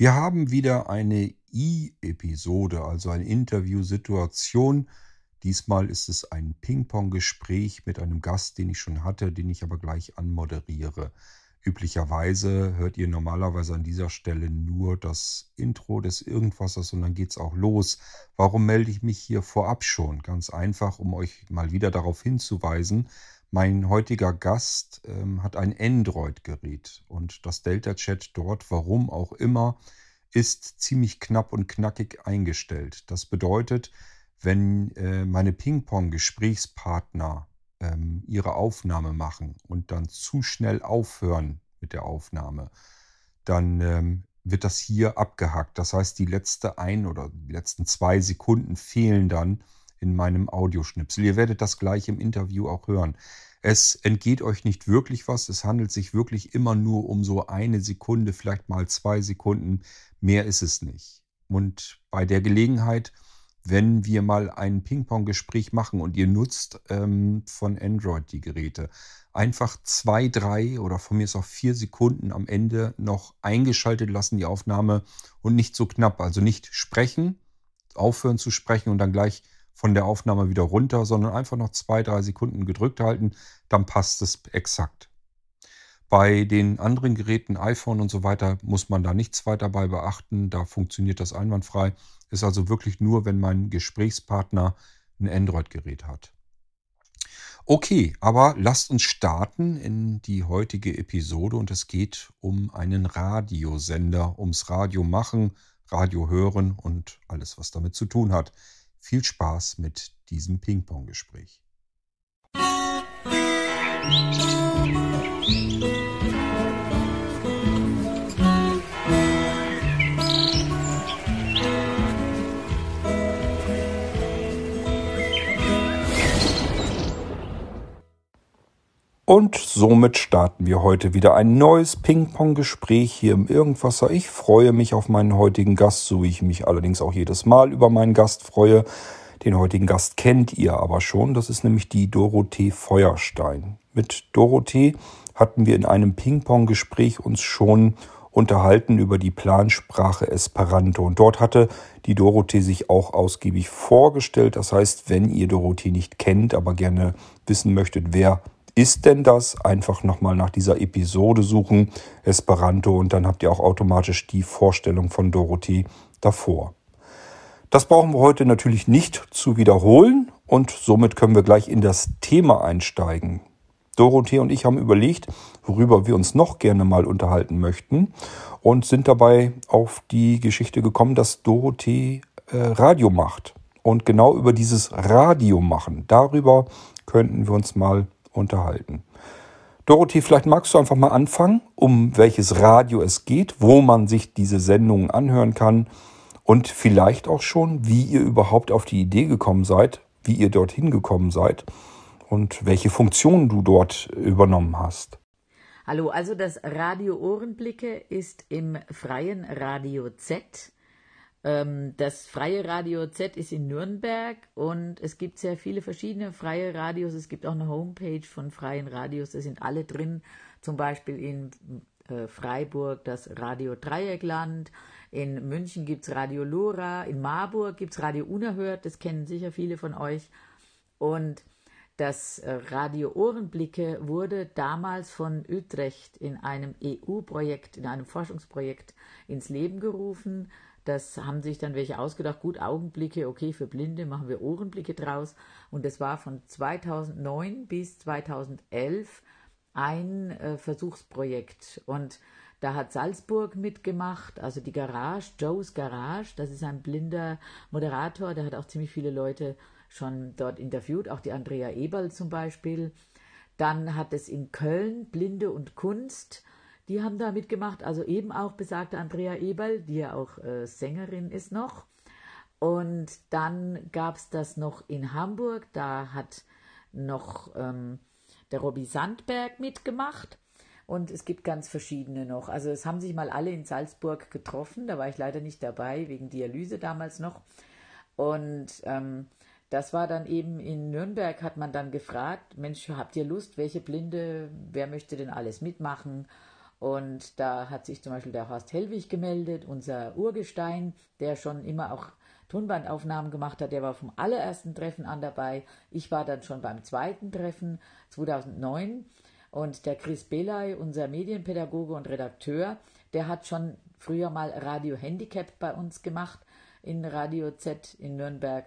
Wir haben wieder eine I-Episode, also eine Interviewsituation. Diesmal ist es ein Ping-Pong-Gespräch mit einem Gast, den ich schon hatte, den ich aber gleich anmoderiere. Üblicherweise hört ihr normalerweise an dieser Stelle nur das Intro des Irgendwassers und dann geht's auch los. Warum melde ich mich hier vorab schon? Ganz einfach, um euch mal wieder darauf hinzuweisen, mein heutiger Gast ähm, hat ein Android-Gerät und das Delta-Chat dort, warum auch immer, ist ziemlich knapp und knackig eingestellt. Das bedeutet, wenn äh, meine Ping-Pong-Gesprächspartner ähm, ihre Aufnahme machen und dann zu schnell aufhören mit der Aufnahme, dann ähm, wird das hier abgehackt. Das heißt, die letzte ein oder die letzten zwei Sekunden fehlen dann in meinem Audioschnipsel. Ihr werdet das gleich im Interview auch hören. Es entgeht euch nicht wirklich was. Es handelt sich wirklich immer nur um so eine Sekunde, vielleicht mal zwei Sekunden. Mehr ist es nicht. Und bei der Gelegenheit, wenn wir mal ein Ping-Pong-Gespräch machen und ihr nutzt ähm, von Android die Geräte, einfach zwei, drei oder von mir ist auch vier Sekunden am Ende noch eingeschaltet lassen, die Aufnahme und nicht so knapp. Also nicht sprechen, aufhören zu sprechen und dann gleich von der Aufnahme wieder runter, sondern einfach noch zwei, drei Sekunden gedrückt halten, dann passt es exakt. Bei den anderen Geräten, iPhone und so weiter, muss man da nichts weiter bei beachten. Da funktioniert das einwandfrei. Ist also wirklich nur, wenn mein Gesprächspartner ein Android-Gerät hat. Okay, aber lasst uns starten in die heutige Episode und es geht um einen Radiosender, ums Radio machen, Radio hören und alles, was damit zu tun hat. Viel Spaß mit diesem Ping-Pong-Gespräch. Und somit starten wir heute wieder ein neues Ping-Pong-Gespräch hier im Irgendwasser. Ich freue mich auf meinen heutigen Gast, so wie ich mich allerdings auch jedes Mal über meinen Gast freue. Den heutigen Gast kennt ihr aber schon. Das ist nämlich die Dorothee Feuerstein. Mit Dorothee hatten wir in einem Ping-Pong-Gespräch uns schon unterhalten über die Plansprache Esperanto. Und dort hatte die Dorothee sich auch ausgiebig vorgestellt. Das heißt, wenn ihr Dorothee nicht kennt, aber gerne wissen möchtet, wer ist denn das? Einfach nochmal nach dieser Episode suchen, Esperanto, und dann habt ihr auch automatisch die Vorstellung von Dorothee davor. Das brauchen wir heute natürlich nicht zu wiederholen und somit können wir gleich in das Thema einsteigen. Dorothee und ich haben überlegt, worüber wir uns noch gerne mal unterhalten möchten und sind dabei auf die Geschichte gekommen, dass Dorothee äh, Radio macht. Und genau über dieses Radio machen, darüber könnten wir uns mal unterhalten. Dorothee, vielleicht magst du einfach mal anfangen, um welches Radio es geht, wo man sich diese Sendungen anhören kann und vielleicht auch schon, wie ihr überhaupt auf die Idee gekommen seid, wie ihr dorthin gekommen seid und welche Funktionen du dort übernommen hast. Hallo, also das Radio Ohrenblicke ist im freien Radio Z das freie Radio Z ist in Nürnberg und es gibt sehr viele verschiedene freie Radios. Es gibt auch eine Homepage von freien Radios, da sind alle drin. Zum Beispiel in äh, Freiburg das Radio Dreieckland, in München gibt es Radio Lora, in Marburg gibt es Radio Unerhört, das kennen sicher viele von euch. Und das äh, Radio Ohrenblicke wurde damals von Utrecht in einem EU-Projekt, in einem Forschungsprojekt ins Leben gerufen. Das haben sich dann welche ausgedacht, gut, Augenblicke, okay, für Blinde machen wir Ohrenblicke draus. Und das war von 2009 bis 2011 ein äh, Versuchsprojekt. Und da hat Salzburg mitgemacht, also die Garage, Joe's Garage, das ist ein blinder Moderator, der hat auch ziemlich viele Leute schon dort interviewt, auch die Andrea Eberl zum Beispiel. Dann hat es in Köln Blinde und Kunst die haben da mitgemacht, also eben auch besagte Andrea Eberl, die ja auch äh, Sängerin ist noch. Und dann gab es das noch in Hamburg, da hat noch ähm, der Robby Sandberg mitgemacht. Und es gibt ganz verschiedene noch. Also es haben sich mal alle in Salzburg getroffen, da war ich leider nicht dabei, wegen Dialyse damals noch. Und ähm, das war dann eben in Nürnberg, hat man dann gefragt, Mensch, habt ihr Lust, welche Blinde, wer möchte denn alles mitmachen? Und da hat sich zum Beispiel der Horst Hellwig gemeldet, unser Urgestein, der schon immer auch Tonbandaufnahmen gemacht hat. Der war vom allerersten Treffen an dabei. Ich war dann schon beim zweiten Treffen 2009. Und der Chris Belay, unser Medienpädagoge und Redakteur, der hat schon früher mal Radio Handicap bei uns gemacht in Radio Z in Nürnberg.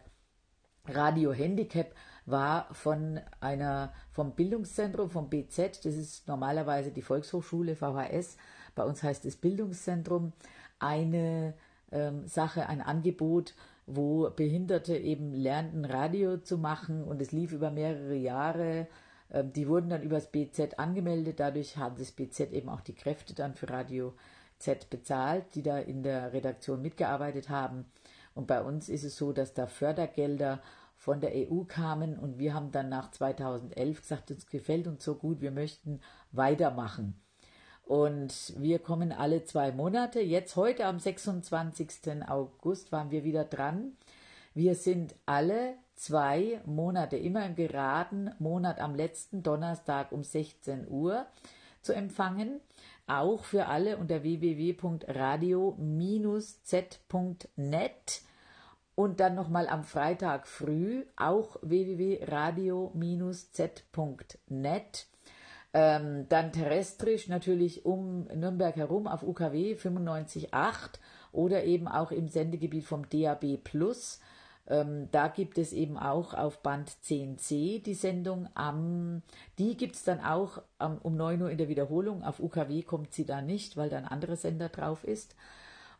Radio Handicap war von einer, vom Bildungszentrum, vom BZ, das ist normalerweise die Volkshochschule VHS, bei uns heißt es Bildungszentrum, eine ähm, Sache, ein Angebot, wo Behinderte eben lernten, Radio zu machen. Und es lief über mehrere Jahre. Ähm, die wurden dann übers BZ angemeldet, dadurch hat das BZ eben auch die Kräfte dann für Radio Z bezahlt, die da in der Redaktion mitgearbeitet haben. Und bei uns ist es so, dass da Fördergelder von der EU kamen und wir haben dann nach 2011 gesagt, uns gefällt uns so gut, wir möchten weitermachen. Und wir kommen alle zwei Monate. Jetzt heute am 26. August waren wir wieder dran. Wir sind alle zwei Monate, immer im geraden Monat am letzten Donnerstag um 16 Uhr zu empfangen. Auch für alle unter www.radio-z.net und dann nochmal am Freitag früh auch www.radio-z.net. Ähm, dann terrestrisch natürlich um Nürnberg herum auf UKW 95.8 oder eben auch im Sendegebiet vom DAB Plus. Ähm, da gibt es eben auch auf Band 10c die Sendung. Am, die gibt es dann auch um, um 9 Uhr in der Wiederholung. Auf UKW kommt sie da nicht, weil da ein anderer Sender drauf ist.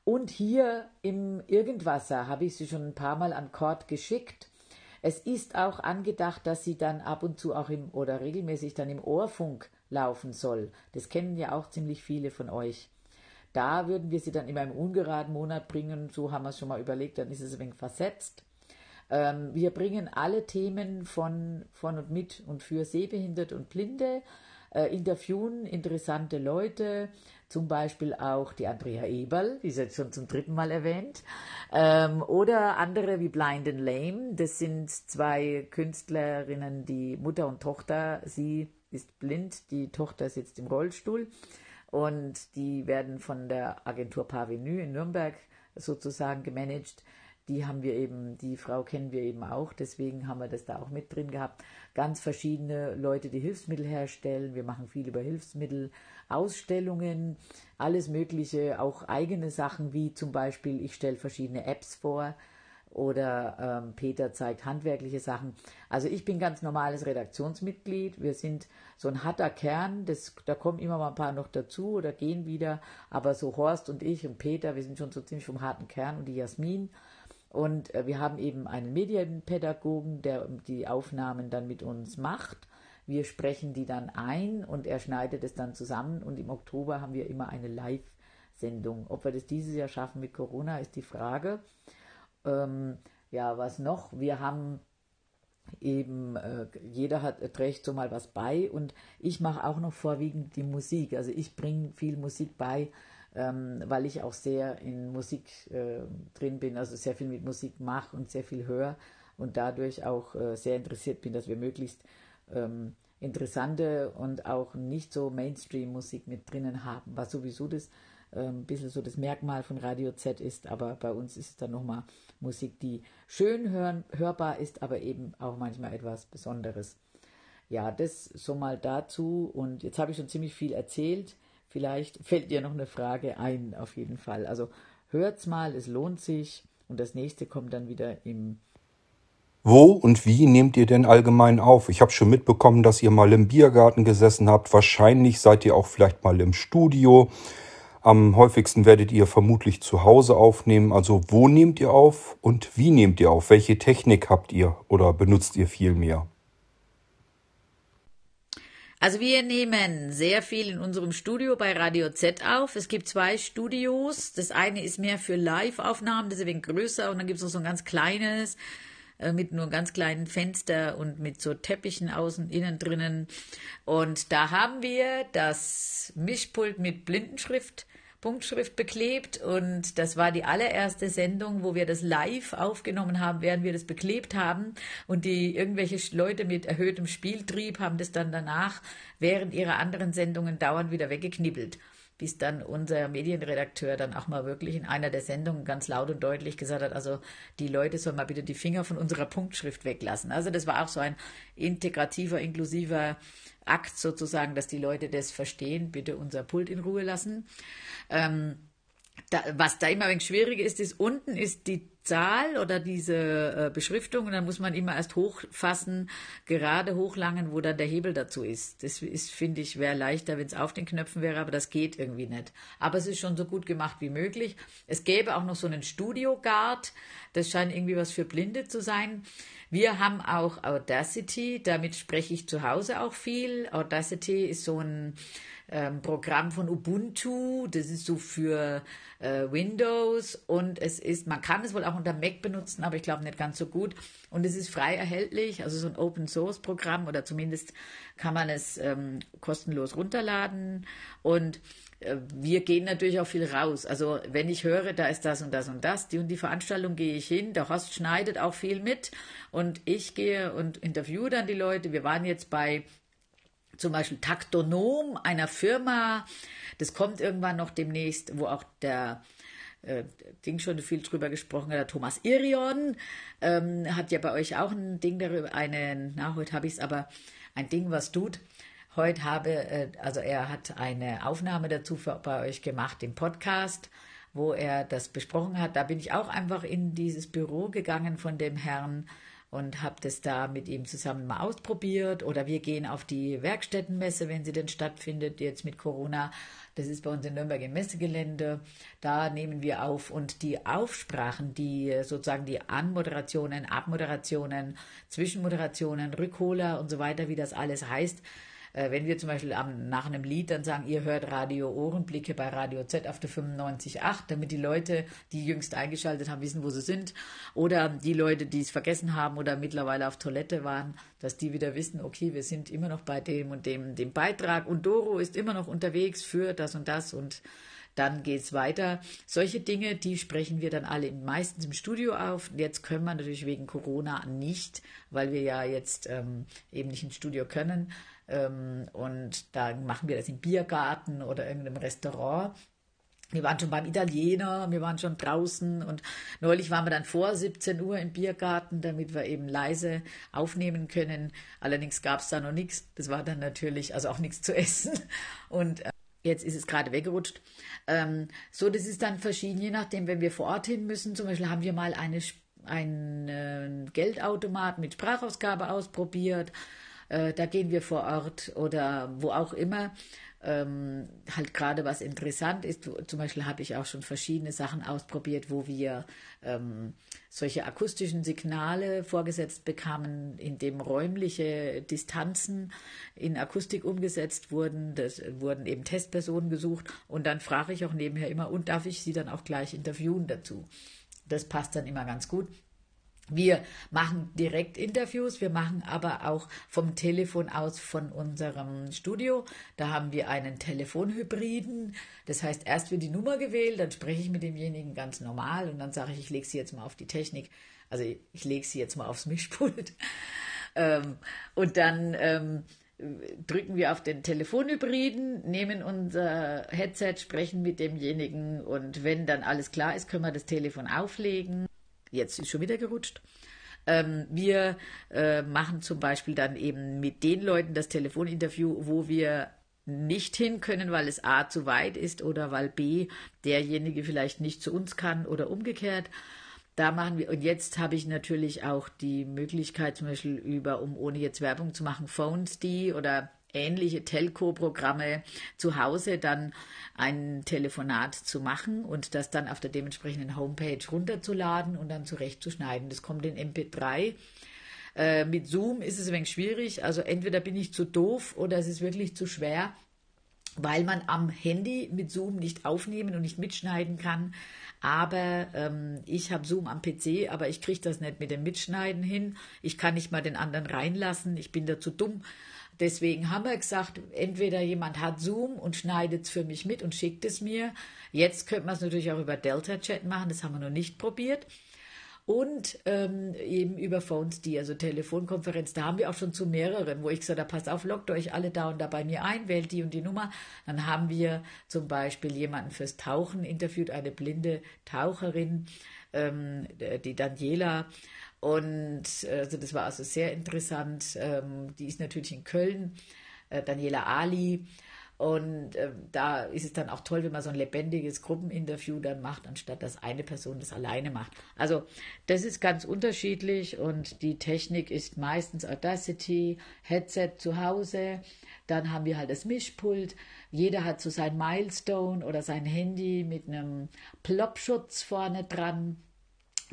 Und hier im Irgendwasser habe ich sie schon ein paar Mal an Kord geschickt. Es ist auch angedacht, dass sie dann ab und zu auch im oder regelmäßig dann im Ohrfunk laufen soll. Das kennen ja auch ziemlich viele von euch. Da würden wir sie dann immer im ungeraden Monat bringen. So haben wir es schon mal überlegt, dann ist es ein wenig versetzt. Ähm, wir bringen alle Themen von, von und mit und für Sehbehinderte und Blinde, äh, interviewen interessante Leute, zum Beispiel auch die Andrea Eberl, die ist jetzt schon zum dritten Mal erwähnt, ähm, oder andere wie Blind and Lame. Das sind zwei Künstlerinnen, die Mutter und Tochter. Sie ist blind, die Tochter sitzt im Rollstuhl und die werden von der Agentur Parvenu in Nürnberg sozusagen gemanagt die haben wir eben, die Frau kennen wir eben auch, deswegen haben wir das da auch mit drin gehabt. Ganz verschiedene Leute, die Hilfsmittel herstellen. Wir machen viel über Hilfsmittel, Ausstellungen, alles Mögliche, auch eigene Sachen wie zum Beispiel, ich stelle verschiedene Apps vor oder ähm, Peter zeigt handwerkliche Sachen. Also ich bin ganz normales Redaktionsmitglied. Wir sind so ein harter Kern, das, da kommen immer mal ein paar noch dazu oder gehen wieder. Aber so Horst und ich und Peter, wir sind schon so ziemlich vom harten Kern und die Jasmin. Und äh, wir haben eben einen Medienpädagogen, der die Aufnahmen dann mit uns macht. Wir sprechen die dann ein und er schneidet es dann zusammen. Und im Oktober haben wir immer eine Live-Sendung. Ob wir das dieses Jahr schaffen mit Corona, ist die Frage. Ähm, ja, was noch? Wir haben eben, äh, jeder hat, äh, trägt so mal was bei und ich mache auch noch vorwiegend die Musik. Also ich bringe viel Musik bei ähm, weil ich auch sehr in Musik äh, drin bin, also sehr viel mit Musik mache und sehr viel höre und dadurch auch äh, sehr interessiert bin, dass wir möglichst ähm, interessante und auch nicht so Mainstream-Musik mit drinnen haben, was sowieso das ein ähm, bisschen so das Merkmal von Radio Z ist, aber bei uns ist es dann nochmal Musik, die schön hören, hörbar ist, aber eben auch manchmal etwas Besonderes. Ja, das so mal dazu und jetzt habe ich schon ziemlich viel erzählt. Vielleicht fällt dir noch eine Frage ein, auf jeden Fall. Also hört's mal, es lohnt sich. Und das nächste kommt dann wieder im. Wo und wie nehmt ihr denn allgemein auf? Ich habe schon mitbekommen, dass ihr mal im Biergarten gesessen habt. Wahrscheinlich seid ihr auch vielleicht mal im Studio. Am häufigsten werdet ihr vermutlich zu Hause aufnehmen. Also wo nehmt ihr auf und wie nehmt ihr auf? Welche Technik habt ihr oder benutzt ihr viel mehr? Also wir nehmen sehr viel in unserem Studio bei Radio Z auf. Es gibt zwei Studios. Das eine ist mehr für Live-Aufnahmen, das ist ein wenig größer und dann gibt es noch so ein ganz kleines äh, mit nur ganz kleinen Fenster und mit so Teppichen außen, innen drinnen. Und da haben wir das Mischpult mit Blindenschrift Punktschrift beklebt und das war die allererste Sendung, wo wir das live aufgenommen haben, während wir das beklebt haben und die irgendwelche Leute mit erhöhtem Spieltrieb haben das dann danach während ihrer anderen Sendungen dauernd wieder weggeknibbelt. Bis dann unser Medienredakteur dann auch mal wirklich in einer der Sendungen ganz laut und deutlich gesagt hat, also die Leute sollen mal bitte die Finger von unserer Punktschrift weglassen. Also das war auch so ein integrativer, inklusiver Akt sozusagen, dass die Leute das verstehen, bitte unser Pult in Ruhe lassen. Ähm, da, was da immer ein wenig schwieriger ist, ist unten ist die Zahl oder diese äh, Beschriftung und dann muss man immer erst hochfassen, gerade hochlangen, wo dann der Hebel dazu ist. Das ist, finde ich, wäre leichter, wenn es auf den Knöpfen wäre, aber das geht irgendwie nicht. Aber es ist schon so gut gemacht wie möglich. Es gäbe auch noch so einen Studio Guard. Das scheint irgendwie was für Blinde zu sein. Wir haben auch Audacity, damit spreche ich zu Hause auch viel. Audacity ist so ein ähm, Programm von Ubuntu, das ist so für äh, Windows und es ist, man kann es wohl auch unter Mac benutzen, aber ich glaube nicht ganz so gut. Und es ist frei erhältlich, also so ein Open Source Programm oder zumindest kann man es ähm, kostenlos runterladen und äh, wir gehen natürlich auch viel raus. Also wenn ich höre, da ist das und das und das, die und die Veranstaltung gehe ich hin, der Horst schneidet auch viel mit und ich gehe und interviewe dann die Leute. Wir waren jetzt bei zum Beispiel Taktonom einer Firma, das kommt irgendwann noch demnächst, wo auch der äh, Ding schon viel drüber gesprochen hat, Thomas Irion ähm, hat ja bei euch auch ein Ding darüber, einen, na, heute habe ich es aber, ein Ding, was tut. Heute habe, äh, also er hat eine Aufnahme dazu für, bei euch gemacht im Podcast, wo er das besprochen hat. Da bin ich auch einfach in dieses Büro gegangen von dem Herrn und habe das da mit ihm zusammen mal ausprobiert. Oder wir gehen auf die Werkstättenmesse, wenn sie denn stattfindet, jetzt mit Corona. Das ist bei uns in Nürnberg im Messegelände. Da nehmen wir auf und die Aufsprachen, die sozusagen die Anmoderationen, Abmoderationen, Zwischenmoderationen, Rückholer und so weiter, wie das alles heißt, äh, wenn wir zum Beispiel am, nach einem Lied dann sagen, ihr hört Radio Ohrenblicke bei Radio Z auf der 95.8, damit die Leute, die jüngst eingeschaltet haben, wissen, wo sie sind. Oder die Leute, die es vergessen haben oder mittlerweile auf Toilette waren, dass die wieder wissen, okay, wir sind immer noch bei dem und dem, dem Beitrag und Doro ist immer noch unterwegs für das und das und dann geht es weiter. Solche Dinge, die sprechen wir dann alle meistens im Studio auf. Jetzt können wir natürlich wegen Corona nicht, weil wir ja jetzt ähm, eben nicht ins Studio können. Ähm, und da machen wir das im Biergarten oder irgendeinem Restaurant. Wir waren schon beim Italiener, wir waren schon draußen und neulich waren wir dann vor 17 Uhr im Biergarten, damit wir eben leise aufnehmen können. Allerdings gab es da noch nichts. Das war dann natürlich, also auch nichts zu essen. Und äh, jetzt ist es gerade weggerutscht. Ähm, so, das ist dann verschieden, je nachdem, wenn wir vor Ort hin müssen. Zum Beispiel haben wir mal eine, einen äh, Geldautomat mit Sprachausgabe ausprobiert äh, da gehen wir vor Ort oder wo auch immer. Ähm, halt gerade was interessant ist, zum Beispiel habe ich auch schon verschiedene Sachen ausprobiert, wo wir ähm, solche akustischen Signale vorgesetzt bekamen, in dem räumliche Distanzen in Akustik umgesetzt wurden. Das wurden eben Testpersonen gesucht und dann frage ich auch nebenher immer, und darf ich sie dann auch gleich interviewen dazu? Das passt dann immer ganz gut. Wir machen direkt Interviews, wir machen aber auch vom Telefon aus von unserem Studio. Da haben wir einen Telefonhybriden. Das heißt, erst wird die Nummer gewählt, dann spreche ich mit demjenigen ganz normal und dann sage ich, ich lege sie jetzt mal auf die Technik. Also ich lege sie jetzt mal aufs Mischpult. Ähm, und dann ähm, drücken wir auf den Telefonhybriden, nehmen unser Headset, sprechen mit demjenigen und wenn dann alles klar ist, können wir das Telefon auflegen. Jetzt ist schon wieder gerutscht. Ähm, wir äh, machen zum Beispiel dann eben mit den Leuten das Telefoninterview, wo wir nicht hin können, weil es A zu weit ist oder weil B derjenige vielleicht nicht zu uns kann oder umgekehrt. Da machen wir, und jetzt habe ich natürlich auch die Möglichkeit, zum Beispiel über, um ohne jetzt Werbung zu machen, Phones die oder ähnliche Telco-Programme zu Hause dann ein Telefonat zu machen und das dann auf der dementsprechenden Homepage runterzuladen und dann zurechtzuschneiden. Das kommt in MP3. Äh, mit Zoom ist es ein wenig schwierig. Also entweder bin ich zu doof oder es ist wirklich zu schwer, weil man am Handy mit Zoom nicht aufnehmen und nicht mitschneiden kann. Aber ähm, ich habe Zoom am PC, aber ich kriege das nicht mit dem Mitschneiden hin. Ich kann nicht mal den anderen reinlassen. Ich bin da zu dumm. Deswegen haben wir gesagt, entweder jemand hat Zoom und schneidet es für mich mit und schickt es mir. Jetzt könnte man es natürlich auch über Delta Chat machen, das haben wir noch nicht probiert. und ähm, eben über Phones, die, also Telefonkonferenz, da haben wir auch schon zu mehreren, wo ich gesagt habe, passt auf, lockt euch alle da und da bei mir ein, wählt die und die Nummer. Dann haben wir zum Beispiel jemanden fürs Tauchen interviewt, eine blinde Taucherin, ähm, die Daniela. Und also das war also sehr interessant. Ähm, die ist natürlich in Köln, äh, Daniela Ali. Und äh, da ist es dann auch toll, wenn man so ein lebendiges Gruppeninterview dann macht, anstatt dass eine Person das alleine macht. Also das ist ganz unterschiedlich und die Technik ist meistens Audacity, Headset zu Hause. Dann haben wir halt das Mischpult. Jeder hat so sein Milestone oder sein Handy mit einem Plopschutz vorne dran.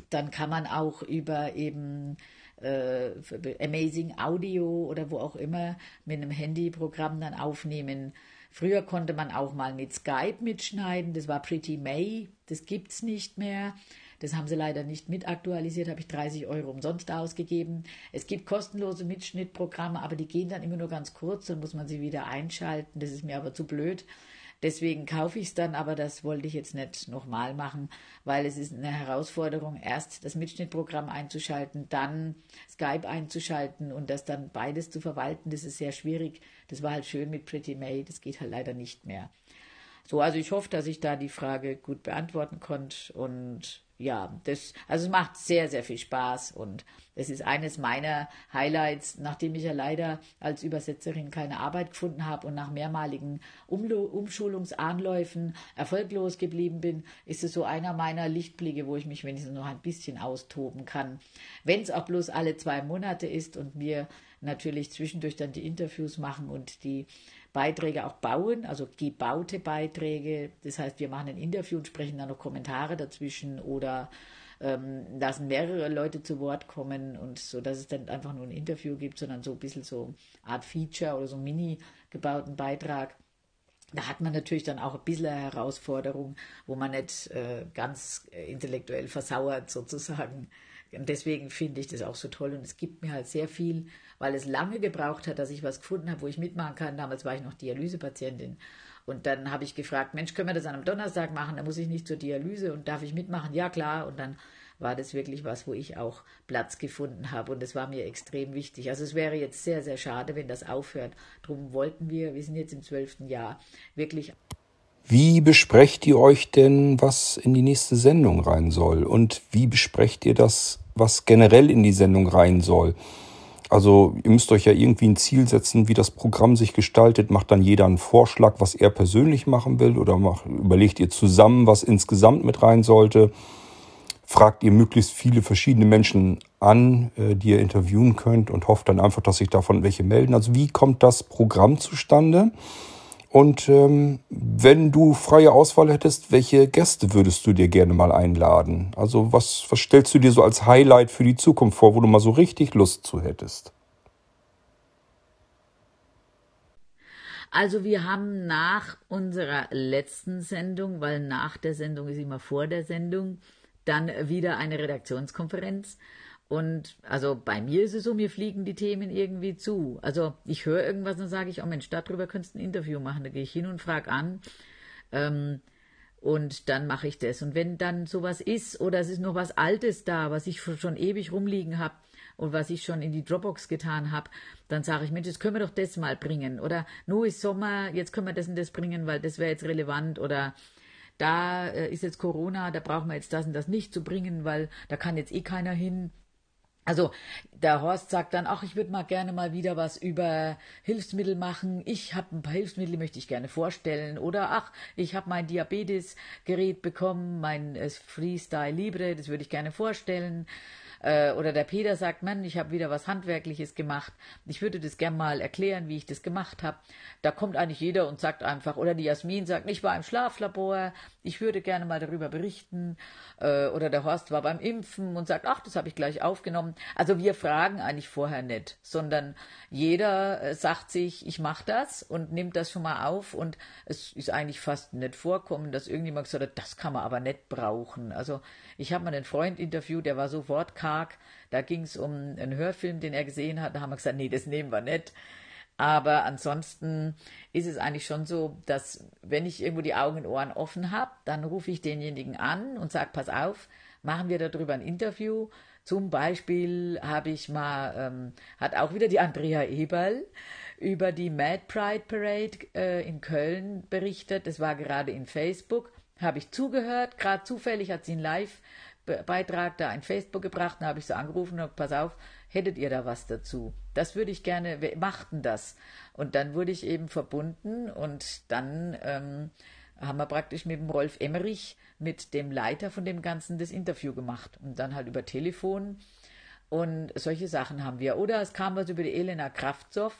Dann kann man auch über eben äh, Amazing Audio oder wo auch immer mit einem Handyprogramm dann aufnehmen. Früher konnte man auch mal mit Skype mitschneiden, das war Pretty May, das gibt's nicht mehr. Das haben sie leider nicht mit aktualisiert, habe ich 30 Euro umsonst ausgegeben. Es gibt kostenlose Mitschnittprogramme, aber die gehen dann immer nur ganz kurz, dann muss man sie wieder einschalten. Das ist mir aber zu blöd. Deswegen kaufe ich es dann, aber das wollte ich jetzt nicht nochmal machen, weil es ist eine Herausforderung, erst das Mitschnittprogramm einzuschalten, dann Skype einzuschalten und das dann beides zu verwalten. Das ist sehr schwierig. Das war halt schön mit Pretty May, das geht halt leider nicht mehr. So, also ich hoffe, dass ich da die Frage gut beantworten konnte und ja, das, also es macht sehr, sehr viel Spaß und es ist eines meiner Highlights, nachdem ich ja leider als Übersetzerin keine Arbeit gefunden habe und nach mehrmaligen Umlo Umschulungsanläufen erfolglos geblieben bin, ist es so einer meiner Lichtblicke, wo ich mich wenigstens noch ein bisschen austoben kann. Wenn es auch bloß alle zwei Monate ist und wir natürlich zwischendurch dann die Interviews machen und die Beiträge auch bauen, also gebaute Beiträge. Das heißt, wir machen ein Interview und sprechen dann noch Kommentare dazwischen oder ähm, lassen mehrere Leute zu Wort kommen und so, dass es dann einfach nur ein Interview gibt, sondern so ein bisschen so Art Feature oder so mini gebauten Beitrag. Da hat man natürlich dann auch ein bisschen eine Herausforderung, wo man nicht äh, ganz intellektuell versauert sozusagen. Und deswegen finde ich das auch so toll und es gibt mir halt sehr viel weil es lange gebraucht hat, dass ich was gefunden habe, wo ich mitmachen kann. Damals war ich noch Dialysepatientin. Und dann habe ich gefragt, Mensch, können wir das an einem Donnerstag machen? Da muss ich nicht zur Dialyse und darf ich mitmachen? Ja, klar. Und dann war das wirklich was, wo ich auch Platz gefunden habe. Und das war mir extrem wichtig. Also es wäre jetzt sehr, sehr schade, wenn das aufhört. Darum wollten wir, wir sind jetzt im zwölften Jahr, wirklich. Wie besprecht ihr euch denn, was in die nächste Sendung rein soll? Und wie besprecht ihr das, was generell in die Sendung rein soll? Also ihr müsst euch ja irgendwie ein Ziel setzen, wie das Programm sich gestaltet. Macht dann jeder einen Vorschlag, was er persönlich machen will oder macht, überlegt ihr zusammen, was insgesamt mit rein sollte. Fragt ihr möglichst viele verschiedene Menschen an, äh, die ihr interviewen könnt und hofft dann einfach, dass sich davon welche melden. Also wie kommt das Programm zustande? Und ähm, wenn du freie Auswahl hättest, welche Gäste würdest du dir gerne mal einladen? Also was, was stellst du dir so als Highlight für die Zukunft vor, wo du mal so richtig Lust zu hättest? Also wir haben nach unserer letzten Sendung, weil nach der Sendung ist immer vor der Sendung, dann wieder eine Redaktionskonferenz und also bei mir ist es so, mir fliegen die Themen irgendwie zu. Also ich höre irgendwas und sage ich, oh Mensch, darüber könntest du ein Interview machen. Da gehe ich hin und frage an. Ähm, und dann mache ich das. Und wenn dann sowas ist oder es ist noch was Altes da, was ich schon ewig rumliegen habe und was ich schon in die Dropbox getan habe, dann sage ich, Mensch, jetzt können wir doch das mal bringen. Oder nur ist Sommer, jetzt können wir das und das bringen, weil das wäre jetzt relevant. Oder da äh, ist jetzt Corona, da brauchen wir jetzt das und das nicht zu bringen, weil da kann jetzt eh keiner hin. Also der Horst sagt dann, ach, ich würde mal gerne mal wieder was über Hilfsmittel machen. Ich habe ein paar Hilfsmittel, möchte ich gerne vorstellen. Oder ach, ich habe mein Diabetesgerät bekommen, mein äh, Freestyle Libre, das würde ich gerne vorstellen. Äh, oder der Peter sagt, Mann, ich habe wieder was Handwerkliches gemacht. Ich würde das gern mal erklären, wie ich das gemacht habe. Da kommt eigentlich jeder und sagt einfach, oder die Jasmin sagt, ich war im Schlaflabor, ich würde gerne mal darüber berichten. Äh, oder der Horst war beim Impfen und sagt, ach, das habe ich gleich aufgenommen. Also wir fragen eigentlich vorher nicht, sondern jeder äh, sagt sich, ich mache das und nimmt das schon mal auf und es ist eigentlich fast nicht vorkommen, dass irgendjemand gesagt hat, das kann man aber nicht brauchen. Also ich habe mal einen Freund interviewt, der war so wortkarg. Da ging es um einen Hörfilm, den er gesehen hat. Da haben wir gesagt, nee, das nehmen wir nicht. Aber ansonsten ist es eigentlich schon so, dass wenn ich irgendwo die Augen und Ohren offen habe, dann rufe ich denjenigen an und sage, pass auf, machen wir darüber ein Interview. Zum Beispiel habe ich mal, ähm, hat auch wieder die Andrea Eberl über die Mad Pride Parade äh, in Köln berichtet. Das war gerade in Facebook. Habe ich zugehört. Gerade zufällig hat sie einen Live-Beitrag da in Facebook gebracht. Da habe ich so angerufen und pass auf, hättet ihr da was dazu? Das würde ich gerne, wir machten das. Und dann wurde ich eben verbunden und dann ähm, haben wir praktisch mit dem Rolf Emmerich, mit dem Leiter von dem Ganzen, das Interview gemacht. Und dann halt über Telefon. Und solche Sachen haben wir. Oder es kam was über die Elena Kraftzow.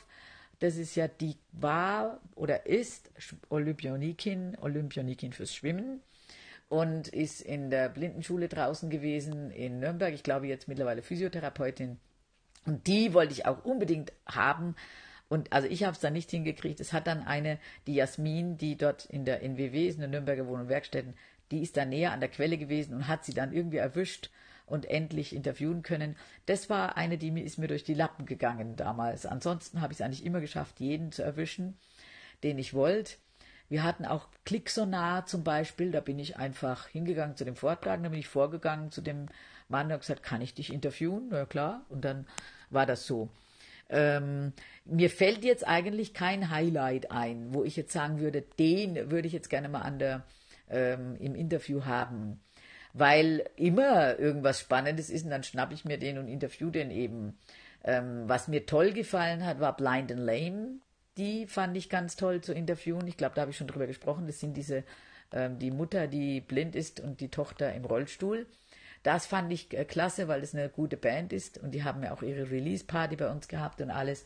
Das ist ja die war oder ist Olympionikin, Olympionikin fürs Schwimmen und ist in der Blindenschule draußen gewesen in Nürnberg. Ich glaube jetzt mittlerweile Physiotherapeutin. Und die wollte ich auch unbedingt haben. Und also ich habe es dann nicht hingekriegt. Es hat dann eine, die Jasmin, die dort in der NWW ist, in der Nürnberger Wohn- und Werkstätten, die ist da näher an der Quelle gewesen und hat sie dann irgendwie erwischt und endlich interviewen können. Das war eine, die ist mir durch die Lappen gegangen damals. Ansonsten habe ich es eigentlich immer geschafft, jeden zu erwischen, den ich wollte. Wir hatten auch Klicksonar zum Beispiel, da bin ich einfach hingegangen zu dem Vortrag, da bin ich vorgegangen zu dem Mann und gesagt, kann ich dich interviewen? Na klar. Und dann war das so. Ähm, mir fällt jetzt eigentlich kein Highlight ein, wo ich jetzt sagen würde, den würde ich jetzt gerne mal an der, ähm, im Interview haben weil immer irgendwas Spannendes ist und dann schnappe ich mir den und interview den eben. Ähm, was mir toll gefallen hat, war Blind and Lame. Die fand ich ganz toll zu interviewen. Ich glaube, da habe ich schon drüber gesprochen. Das sind diese, ähm, die Mutter, die blind ist und die Tochter im Rollstuhl. Das fand ich äh, klasse, weil es eine gute Band ist und die haben ja auch ihre Release-Party bei uns gehabt und alles.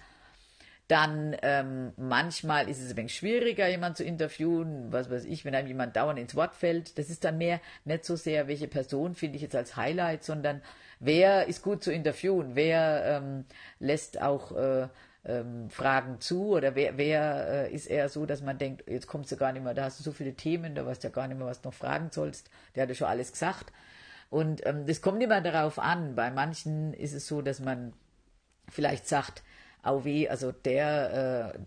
Dann ähm, manchmal ist es ein wenig schwieriger, jemanden zu interviewen, was weiß ich, wenn einem jemand dauernd ins Wort fällt. Das ist dann mehr nicht so sehr, welche Person finde ich jetzt als Highlight, sondern wer ist gut zu interviewen, wer ähm, lässt auch äh, ähm, Fragen zu oder wer, wer äh, ist eher so, dass man denkt, jetzt kommst du gar nicht mehr, da hast du so viele Themen, da weißt du ja gar nicht mehr, was du noch fragen sollst, der hat ja schon alles gesagt. Und ähm, das kommt immer darauf an. Bei manchen ist es so, dass man vielleicht sagt, au weh, also der, äh,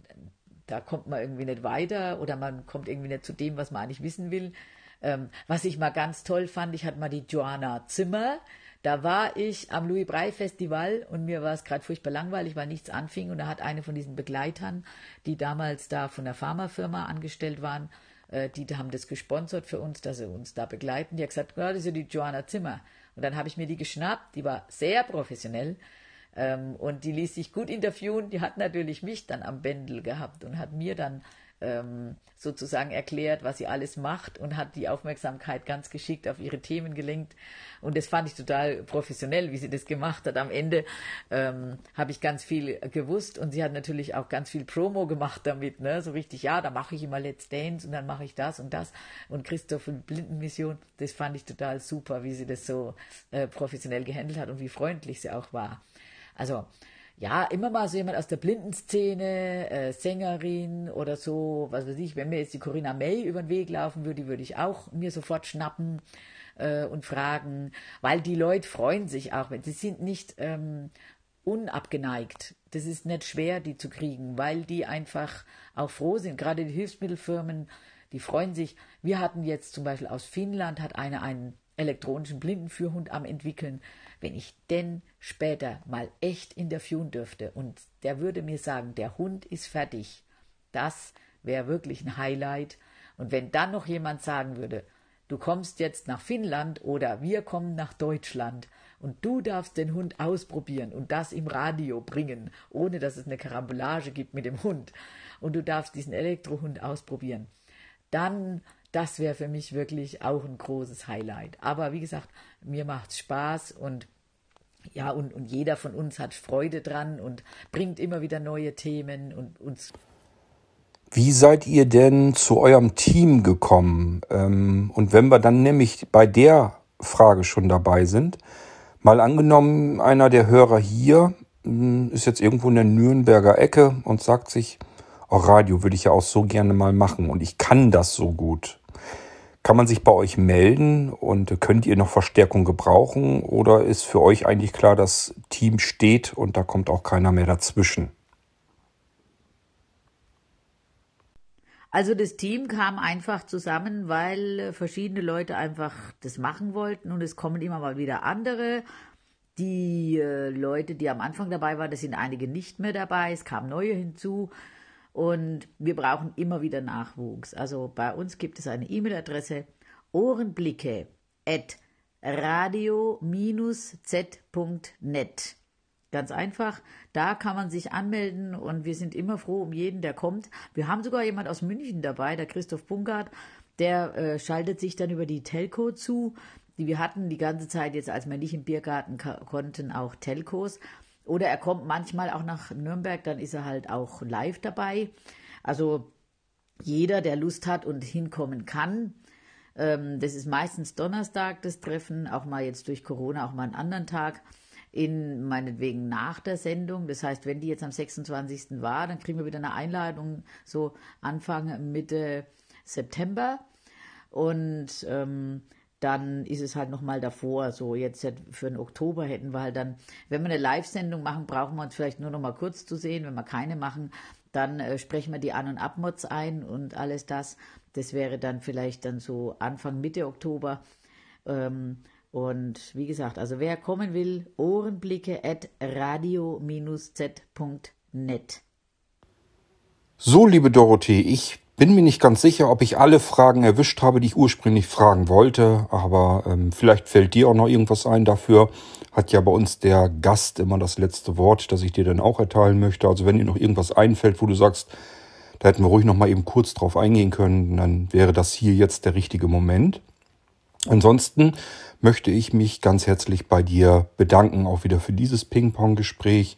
da kommt man irgendwie nicht weiter oder man kommt irgendwie nicht zu dem, was man eigentlich wissen will. Ähm, was ich mal ganz toll fand, ich hatte mal die Joanna Zimmer. Da war ich am Louis Brey Festival und mir war es gerade furchtbar langweilig, weil nichts anfing. Und da hat eine von diesen Begleitern, die damals da von der Pharmafirma angestellt waren, äh, die haben das gesponsert für uns, dass sie uns da begleiten. Die hat gesagt, ja, das ist ja die Joanna Zimmer. Und dann habe ich mir die geschnappt, die war sehr professionell ähm, und die ließ sich gut interviewen. Die hat natürlich mich dann am Bändel gehabt und hat mir dann ähm, sozusagen erklärt, was sie alles macht und hat die Aufmerksamkeit ganz geschickt auf ihre Themen gelenkt. Und das fand ich total professionell, wie sie das gemacht hat. Am Ende ähm, habe ich ganz viel gewusst und sie hat natürlich auch ganz viel Promo gemacht damit, ne? So richtig, ja, da mache ich immer Let's Dance und dann mache ich das und das. Und Christoph Blindenmission, das fand ich total super, wie sie das so äh, professionell gehandelt hat und wie freundlich sie auch war. Also ja, immer mal so jemand aus der Blindenszene, äh, Sängerin oder so, was weiß ich, wenn mir jetzt die Corinna May über den Weg laufen würde, würde ich auch mir sofort schnappen äh, und fragen, weil die Leute freuen sich auch, wenn sie sind nicht ähm, unabgeneigt. Das ist nicht schwer, die zu kriegen, weil die einfach auch froh sind. Gerade die Hilfsmittelfirmen, die freuen sich. Wir hatten jetzt zum Beispiel aus Finnland, hat eine einen elektronischen Blindenführhund am entwickeln wenn ich denn später mal echt interviewen dürfte und der würde mir sagen, der Hund ist fertig, das wäre wirklich ein Highlight. Und wenn dann noch jemand sagen würde, du kommst jetzt nach Finnland oder wir kommen nach Deutschland und du darfst den Hund ausprobieren und das im Radio bringen, ohne dass es eine Karambolage gibt mit dem Hund und du darfst diesen Elektrohund ausprobieren, dann das wäre für mich wirklich auch ein großes Highlight. Aber wie gesagt, mir macht es Spaß und ja, und, und jeder von uns hat Freude dran und bringt immer wieder neue Themen und uns. Wie seid ihr denn zu eurem Team gekommen? Ähm, und wenn wir dann nämlich bei der Frage schon dabei sind, mal angenommen, einer der Hörer hier hm, ist jetzt irgendwo in der Nürnberger Ecke und sagt sich, oh, Radio würde ich ja auch so gerne mal machen und ich kann das so gut. Kann man sich bei euch melden und könnt ihr noch Verstärkung gebrauchen oder ist für euch eigentlich klar, das Team steht und da kommt auch keiner mehr dazwischen? Also das Team kam einfach zusammen, weil äh, verschiedene Leute einfach das machen wollten und es kommen immer mal wieder andere. Die äh, Leute, die am Anfang dabei waren, das sind einige nicht mehr dabei, es kamen neue hinzu und wir brauchen immer wieder Nachwuchs. Also bei uns gibt es eine E-Mail-Adresse ohrenblicke at radio-z.net. Ganz einfach, da kann man sich anmelden und wir sind immer froh um jeden, der kommt. Wir haben sogar jemand aus München dabei, der Christoph Bunkert, der äh, schaltet sich dann über die Telco zu. Die wir hatten die ganze Zeit jetzt, als wir nicht im Biergarten konnten, auch Telcos. Oder er kommt manchmal auch nach Nürnberg, dann ist er halt auch live dabei. Also jeder, der Lust hat und hinkommen kann, ähm, das ist meistens Donnerstag das Treffen, auch mal jetzt durch Corona, auch mal einen anderen Tag in meinetwegen nach der Sendung. Das heißt, wenn die jetzt am 26. war, dann kriegen wir wieder eine Einladung, so Anfang, Mitte September. Und ähm, dann ist es halt nochmal davor, so jetzt für den Oktober hätten wir halt dann, wenn wir eine Live-Sendung machen, brauchen wir uns vielleicht nur noch mal kurz zu sehen. Wenn wir keine machen, dann äh, sprechen wir die An- und Abmods ein und alles das. Das wäre dann vielleicht dann so Anfang, Mitte Oktober. Ähm, und wie gesagt, also wer kommen will, Ohrenblicke at radio-z.net. So, liebe Dorothee, ich bin mir nicht ganz sicher, ob ich alle Fragen erwischt habe, die ich ursprünglich fragen wollte, aber ähm, vielleicht fällt dir auch noch irgendwas ein. Dafür hat ja bei uns der Gast immer das letzte Wort, das ich dir dann auch erteilen möchte. Also wenn dir noch irgendwas einfällt, wo du sagst, da hätten wir ruhig noch mal eben kurz drauf eingehen können, dann wäre das hier jetzt der richtige Moment. Ansonsten möchte ich mich ganz herzlich bei dir bedanken, auch wieder für dieses Ping-Pong-Gespräch.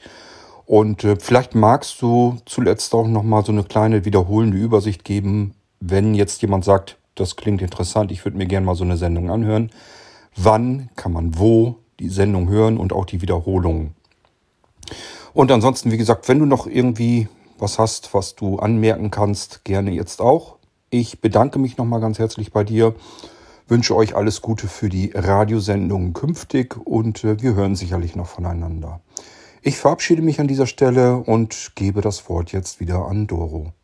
Und äh, vielleicht magst du zuletzt auch nochmal so eine kleine wiederholende Übersicht geben, wenn jetzt jemand sagt, das klingt interessant, ich würde mir gerne mal so eine Sendung anhören. Wann kann man wo die Sendung hören und auch die Wiederholungen? Und ansonsten, wie gesagt, wenn du noch irgendwie was hast, was du anmerken kannst, gerne jetzt auch. Ich bedanke mich nochmal ganz herzlich bei dir wünsche euch alles Gute für die Radiosendungen künftig und äh, wir hören sicherlich noch voneinander. Ich verabschiede mich an dieser Stelle und gebe das Wort jetzt wieder an Doro.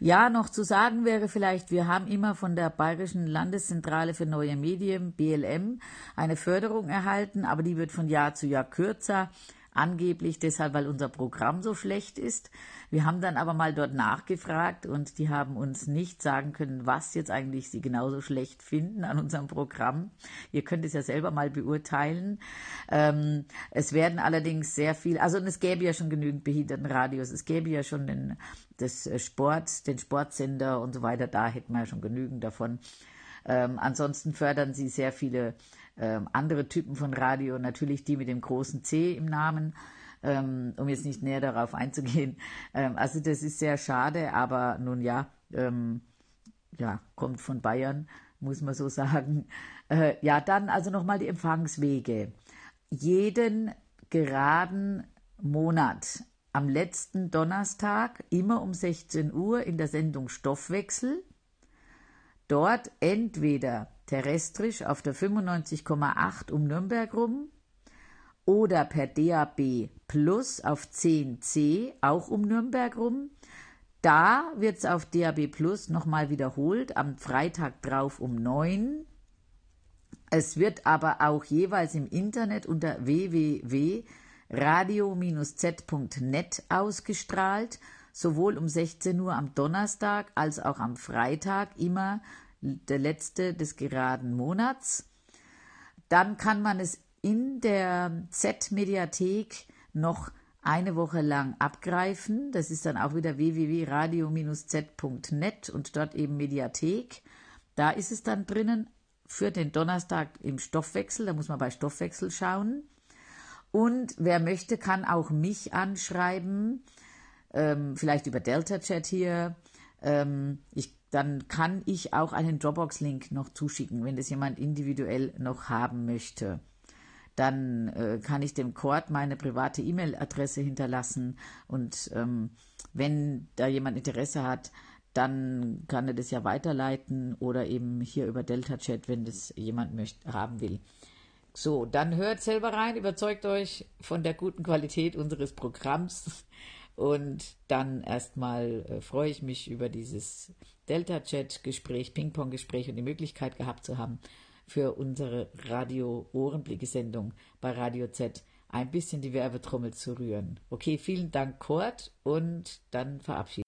Ja, noch zu sagen wäre vielleicht, wir haben immer von der Bayerischen Landeszentrale für neue Medien, BLM, eine Förderung erhalten, aber die wird von Jahr zu Jahr kürzer angeblich deshalb, weil unser Programm so schlecht ist. Wir haben dann aber mal dort nachgefragt und die haben uns nicht sagen können, was jetzt eigentlich sie genauso schlecht finden an unserem Programm. Ihr könnt es ja selber mal beurteilen. Ähm, es werden allerdings sehr viel, also es gäbe ja schon genügend Behindertenradios, es gäbe ja schon den, das Sport, den Sportsender und so weiter, da hätten wir ja schon genügend davon. Ähm, ansonsten fördern sie sehr viele ähm, andere Typen von Radio, natürlich die mit dem großen C im Namen, ähm, um jetzt nicht näher darauf einzugehen. Ähm, also das ist sehr schade, aber nun ja, ähm, ja, kommt von Bayern, muss man so sagen. Äh, ja, dann also nochmal die Empfangswege. Jeden geraden Monat am letzten Donnerstag, immer um 16 Uhr in der Sendung Stoffwechsel. Dort entweder terrestrisch auf der 95,8 um Nürnberg rum oder per DAB Plus auf 10C auch um Nürnberg rum. Da wird es auf DAB Plus nochmal wiederholt, am Freitag drauf um 9. Es wird aber auch jeweils im Internet unter www.radio-z.net ausgestrahlt, sowohl um 16 Uhr am Donnerstag als auch am Freitag immer der letzte des geraden Monats. Dann kann man es in der Z-Mediathek noch eine Woche lang abgreifen. Das ist dann auch wieder www.radio-z.net und dort eben Mediathek. Da ist es dann drinnen für den Donnerstag im Stoffwechsel. Da muss man bei Stoffwechsel schauen. Und wer möchte, kann auch mich anschreiben, ähm, vielleicht über Delta Chat hier. Ähm, ich dann kann ich auch einen Dropbox-Link noch zuschicken, wenn das jemand individuell noch haben möchte. Dann äh, kann ich dem Cord meine private E-Mail-Adresse hinterlassen und ähm, wenn da jemand Interesse hat, dann kann er das ja weiterleiten oder eben hier über Delta Chat, wenn das jemand möchte, haben will. So, dann hört selber rein, überzeugt euch von der guten Qualität unseres Programms Und dann erstmal äh, freue ich mich über dieses Delta-Chat-Gespräch, Ping-Pong-Gespräch und die Möglichkeit gehabt zu haben, für unsere Radio-Ohrenblicke-Sendung bei Radio Z ein bisschen die Werbetrommel zu rühren. Okay, vielen Dank, Kurt, und dann verabschiede